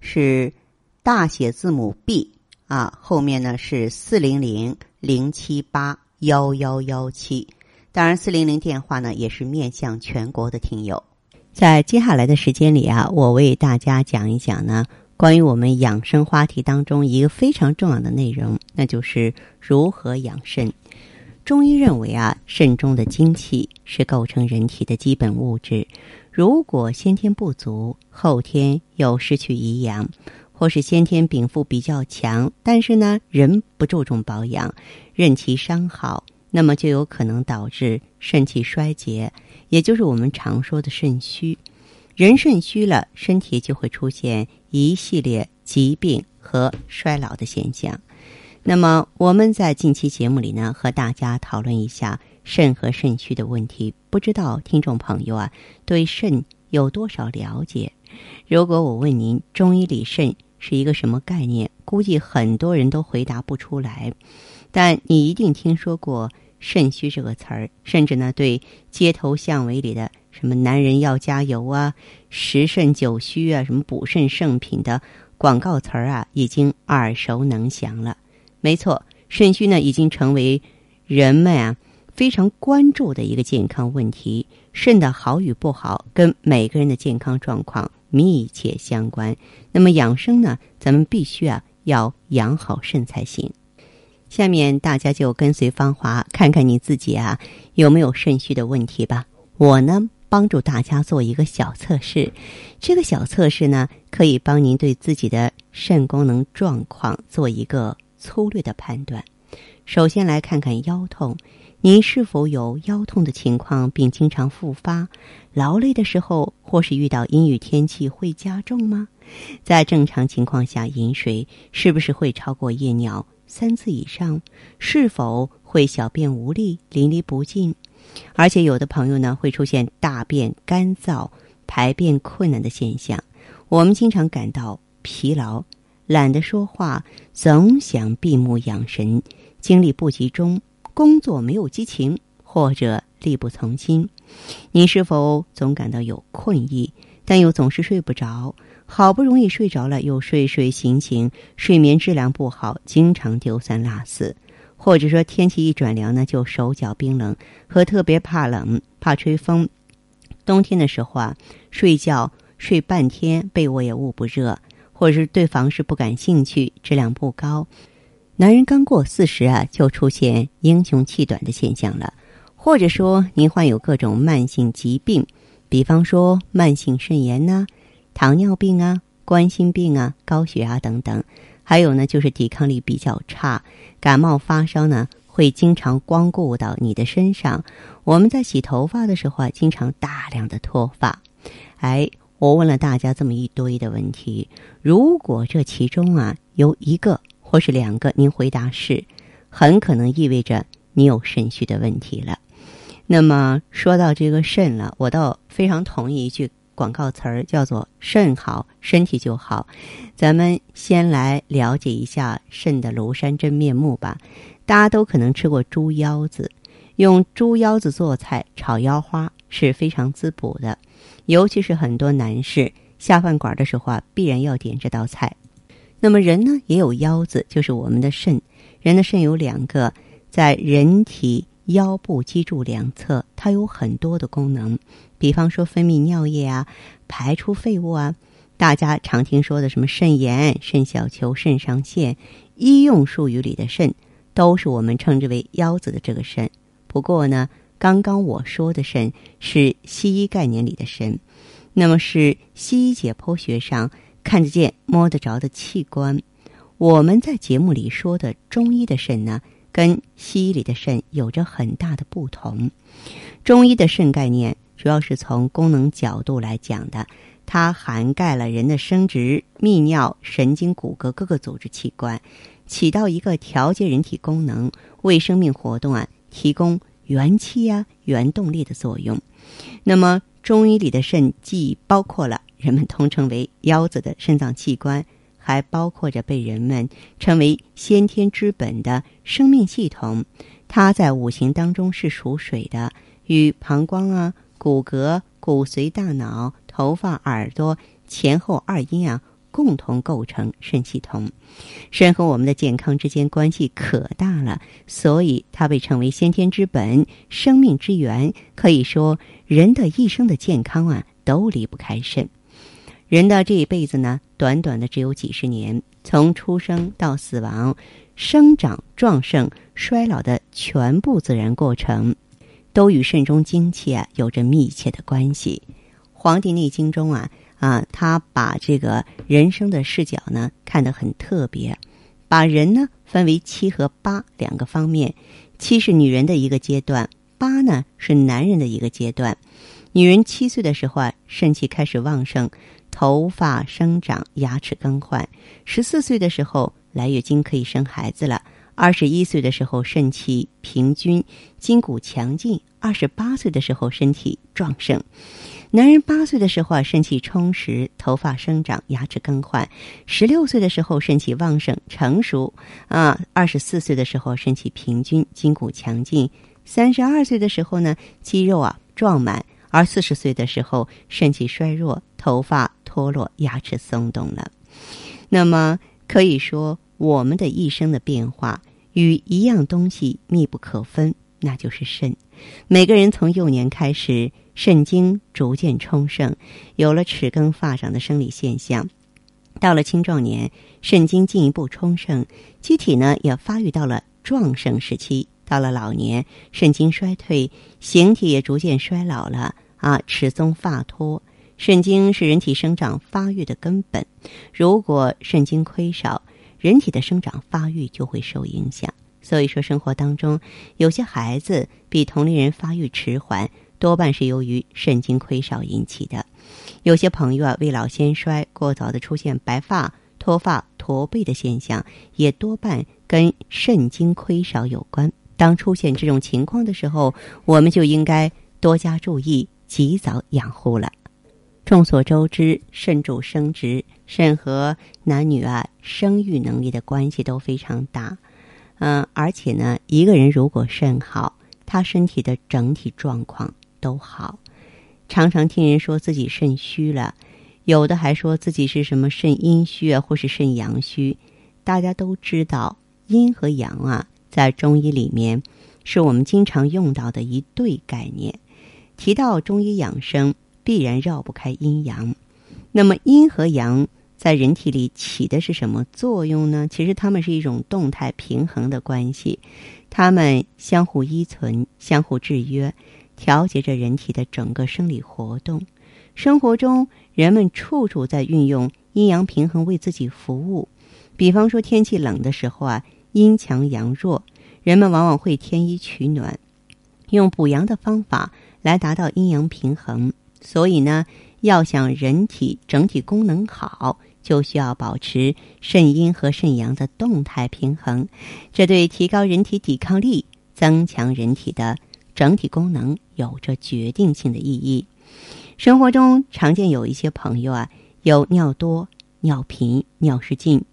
是大写字母 B 啊，后面呢是四零零零七八幺幺幺七。当然，四零零电话呢也是面向全国的听友。在接下来的时间里啊，我为大家讲一讲呢，关于我们养生话题当中一个非常重要的内容，那就是如何养肾。中医认为啊，肾中的精气是构成人体的基本物质，如果先天不足，后天又失去营养，或是先天禀赋比较强，但是呢，人不注重保养，任其伤耗。那么就有可能导致肾气衰竭，也就是我们常说的肾虚。人肾虚了，身体就会出现一系列疾病和衰老的现象。那么我们在近期节目里呢，和大家讨论一下肾和肾虚的问题。不知道听众朋友啊，对肾有多少了解？如果我问您，中医里肾是一个什么概念？估计很多人都回答不出来。但你一定听说过“肾虚”这个词儿，甚至呢，对街头巷尾里的什么“男人要加油啊”“十肾九虚啊”什么补肾圣品的广告词儿啊，已经耳熟能详了。没错，肾虚呢，已经成为人们啊非常关注的一个健康问题。肾的好与不好，跟每个人的健康状况密切相关。那么养生呢，咱们必须啊要养好肾才行。下面大家就跟随芳华看看你自己啊有没有肾虚的问题吧。我呢帮助大家做一个小测试，这个小测试呢可以帮您对自己的肾功能状况做一个粗略的判断。首先来看看腰痛，您是否有腰痛的情况，并经常复发？劳累的时候或是遇到阴雨天气会加重吗？在正常情况下饮水是不是会超过夜尿？三次以上，是否会小便无力、淋漓不尽？而且有的朋友呢，会出现大便干燥、排便困难的现象。我们经常感到疲劳，懒得说话，总想闭目养神，精力不集中，工作没有激情，或者力不从心。你是否总感到有困意，但又总是睡不着？好不容易睡着了，又睡睡醒醒，睡眠质量不好，经常丢三落四，或者说天气一转凉呢，就手脚冰冷，和特别怕冷、怕吹风。冬天的时候啊，睡觉睡半天，被窝也捂不热，或者是对房事不感兴趣，质量不高。男人刚过四十啊，就出现英雄气短的现象了，或者说您患有各种慢性疾病，比方说慢性肾炎呐。糖尿病啊，冠心病啊，高血压等等，还有呢，就是抵抗力比较差，感冒发烧呢，会经常光顾到你的身上。我们在洗头发的时候啊，经常大量的脱发。哎，我问了大家这么一堆的问题，如果这其中啊有一个或是两个，您回答是，很可能意味着你有肾虚的问题了。那么说到这个肾了，我倒非常同意一句。广告词儿叫做“肾好，身体就好”。咱们先来了解一下肾的庐山真面目吧。大家都可能吃过猪腰子，用猪腰子做菜炒腰花是非常滋补的，尤其是很多男士下饭馆的时候啊，必然要点这道菜。那么人呢也有腰子，就是我们的肾。人的肾有两个，在人体。腰部脊柱两侧，它有很多的功能，比方说分泌尿液啊，排出废物啊。大家常听说的什么肾炎、肾小球、肾上腺，医用术语里的肾，都是我们称之为腰子的这个肾。不过呢，刚刚我说的肾是西医概念里的肾，那么是西医解剖学上看得见、摸得着的器官。我们在节目里说的中医的肾呢？跟西医里的肾有着很大的不同。中医的肾概念主要是从功能角度来讲的，它涵盖了人的生殖、泌尿、神经、骨骼各个组织器官，起到一个调节人体功能、为生命活动啊提供元气啊、原动力的作用。那么，中医里的肾既包括了人们通称为“腰子”的肾脏器官，还包括着被人们称为“先天之本”的生命系统。它在五行当中是属水的，与膀胱啊、骨骼、骨髓、大脑。头发、耳朵前后二阴啊，共同构成肾系统。肾和我们的健康之间关系可大了，所以它被称为先天之本、生命之源。可以说，人的一生的健康啊，都离不开肾。人的这一辈子呢，短短的只有几十年，从出生到死亡，生长、壮盛、衰老的全部自然过程，都与肾中精气啊有着密切的关系。《黄帝内经》中啊啊，他把这个人生的视角呢看得很特别，把人呢分为七和八两个方面。七是女人的一个阶段，八呢是男人的一个阶段。女人七岁的时候啊，肾气开始旺盛，头发生长，牙齿更换；十四岁的时候来月经，可以生孩子了；二十一岁的时候肾气平均，筋骨强劲；二十八岁的时候身体壮盛。男人八岁的时候啊，肾气充实，头发生长，牙齿更换；十六岁的时候肾气旺盛，成熟。啊；二十四岁的时候肾气平均，筋骨强劲；三十二岁的时候呢，肌肉啊壮满；而四十岁的时候肾气衰弱，头发脱落，牙齿松动了。那么可以说，我们的一生的变化与一样东西密不可分，那就是肾。每个人从幼年开始。肾精逐渐充盛，有了齿根发长的生理现象。到了青壮年，肾精进一步充盛，机体呢也发育到了壮盛时期。到了老年，肾精衰退，形体也逐渐衰老了啊，齿松发脱。肾精是人体生长发育的根本，如果肾精亏少，人体的生长发育就会受影响。所以说，生活当中有些孩子比同龄人发育迟缓。多半是由于肾精亏少引起的。有些朋友啊，未老先衰，过早的出现白发、脱发、驼背的现象，也多半跟肾精亏少有关。当出现这种情况的时候，我们就应该多加注意，及早养护了。众所周知，肾主生殖，肾和男女啊生育能力的关系都非常大。嗯，而且呢，一个人如果肾好，他身体的整体状况。都好，常常听人说自己肾虚了，有的还说自己是什么肾阴虚啊，或是肾阳虚。大家都知道，阴和阳啊，在中医里面是我们经常用到的一对概念。提到中医养生，必然绕不开阴阳。那么，阴和阳在人体里起的是什么作用呢？其实，它们是一种动态平衡的关系，它们相互依存，相互制约。调节着人体的整个生理活动，生活中人们处处在运用阴阳平衡为自己服务。比方说天气冷的时候啊，阴强阳弱，人们往往会添衣取暖，用补阳的方法来达到阴阳平衡。所以呢，要想人体整体功能好，就需要保持肾阴和肾阳的动态平衡，这对提高人体抵抗力、增强人体的。整体功能有着决定性的意义。生活中常见有一些朋友啊，有尿多、尿频、尿失禁，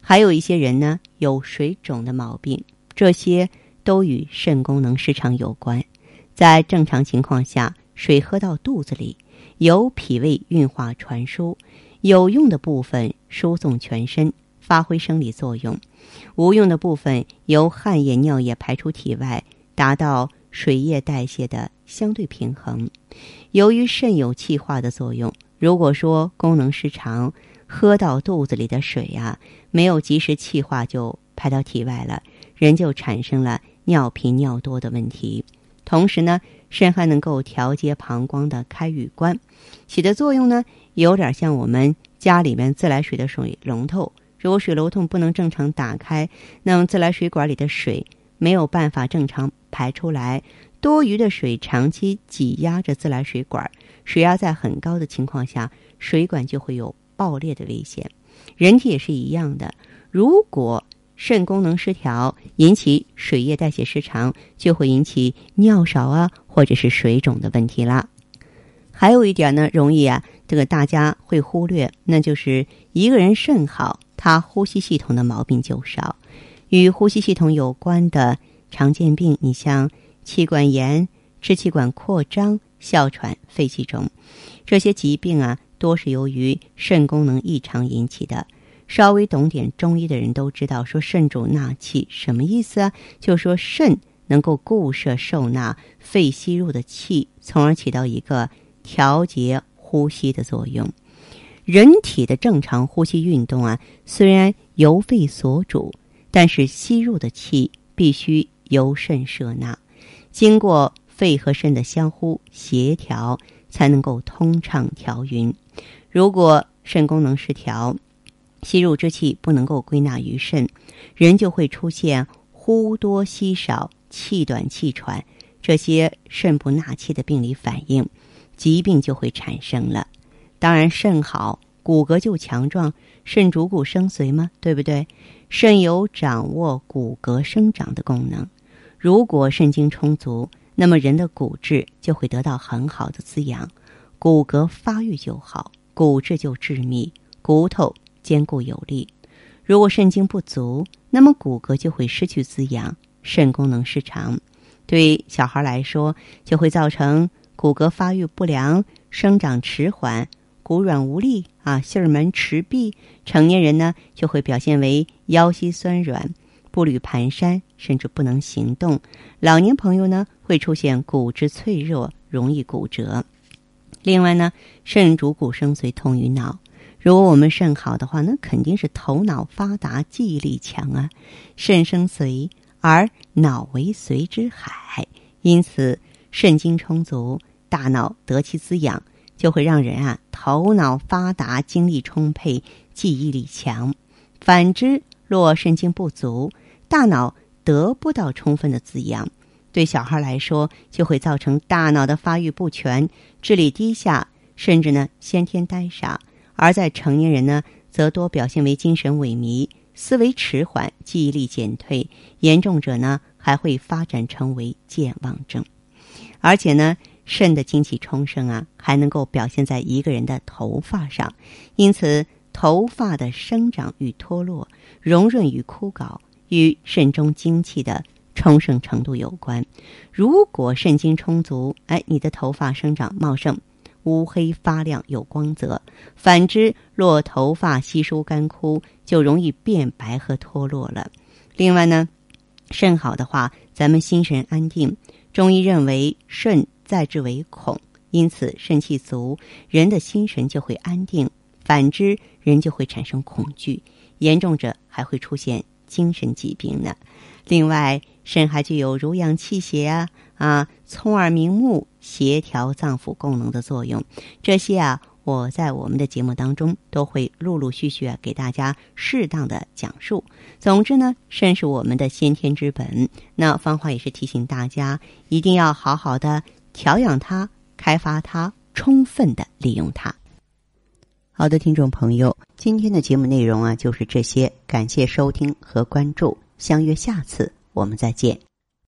还有一些人呢有水肿的毛病，这些都与肾功能失常有关。在正常情况下，水喝到肚子里，由脾胃运化传输，有用的部分输送全身，发挥生理作用；无用的部分由汗液、尿液排出体外，达到。水液代谢的相对平衡，由于肾有气化的作用，如果说功能失常，喝到肚子里的水呀，没有及时气化就排到体外了，人就产生了尿频尿多的问题。同时呢，肾还能够调节膀胱的开与关，起的作用呢，有点像我们家里面自来水的水龙头，如果水龙头不能正常打开，那么自来水管里的水。没有办法正常排出来，多余的水长期挤压着自来水管，水压在很高的情况下，水管就会有爆裂的危险。人体也是一样的，如果肾功能失调，引起水液代谢失常，就会引起尿少啊，或者是水肿的问题啦。还有一点呢，容易啊，这个大家会忽略，那就是一个人肾好，他呼吸系统的毛病就少。与呼吸系统有关的常见病，你像气管炎、支气管扩张、哮喘、肺气肿，这些疾病啊，多是由于肾功能异常引起的。稍微懂点中医的人都知道，说肾主纳气，什么意思啊？就说肾能够固摄受纳肺吸入的气，从而起到一个调节呼吸的作用。人体的正常呼吸运动啊，虽然由肺所主，但是吸入的气必须由肾摄纳，经过肺和肾的相互协调，才能够通畅调匀。如果肾功能失调，吸入之气不能够归纳于肾，人就会出现呼多吸少、气短气喘这些肾不纳气的病理反应，疾病就会产生了。当然，肾好，骨骼就强壮，肾主骨生髓嘛，对不对？肾有掌握骨骼生长的功能，如果肾精充足，那么人的骨质就会得到很好的滋养，骨骼发育就好，骨质就致密，骨头。坚固有力。如果肾精不足，那么骨骼就会失去滋养，肾功能失常。对小孩来说，就会造成骨骼发育不良、生长迟缓、骨软无力啊，杏门迟闭。成年人呢，就会表现为腰膝酸软、步履蹒跚，甚至不能行动。老年朋友呢，会出现骨质脆弱，容易骨折。另外呢，肾主骨生髓，通于脑。如果我们肾好的话，那肯定是头脑发达、记忆力强啊。肾生髓，而脑为髓之海，因此肾精充足，大脑得其滋养，就会让人啊头脑发达、精力充沛、记忆力强。反之，若肾精不足，大脑得不到充分的滋养，对小孩来说就会造成大脑的发育不全、智力低下，甚至呢先天呆傻。而在成年人呢，则多表现为精神萎靡、思维迟缓、记忆力减退，严重者呢还会发展成为健忘症。而且呢，肾的精气充盛啊，还能够表现在一个人的头发上。因此，头发的生长与脱落、荣润与枯槁，与肾中精气的充盛程度有关。如果肾精充足，哎，你的头发生长茂盛。乌黑发亮有光泽，反之，若头发稀疏干枯，就容易变白和脱落了。另外呢，肾好的话，咱们心神安定。中医认为肾在之为恐，因此肾气足，人的心神就会安定；反之，人就会产生恐惧，严重者还会出现精神疾病呢。另外，肾还具有濡养气血啊啊，聪耳明目、协调脏腑功能的作用。这些啊，我在我们的节目当中都会陆陆续续啊给大家适当的讲述。总之呢，肾是我们的先天之本。那芳华也是提醒大家，一定要好好的调养它、开发它、充分的利用它。好的，听众朋友，今天的节目内容啊就是这些，感谢收听和关注。相约下次，我们再见。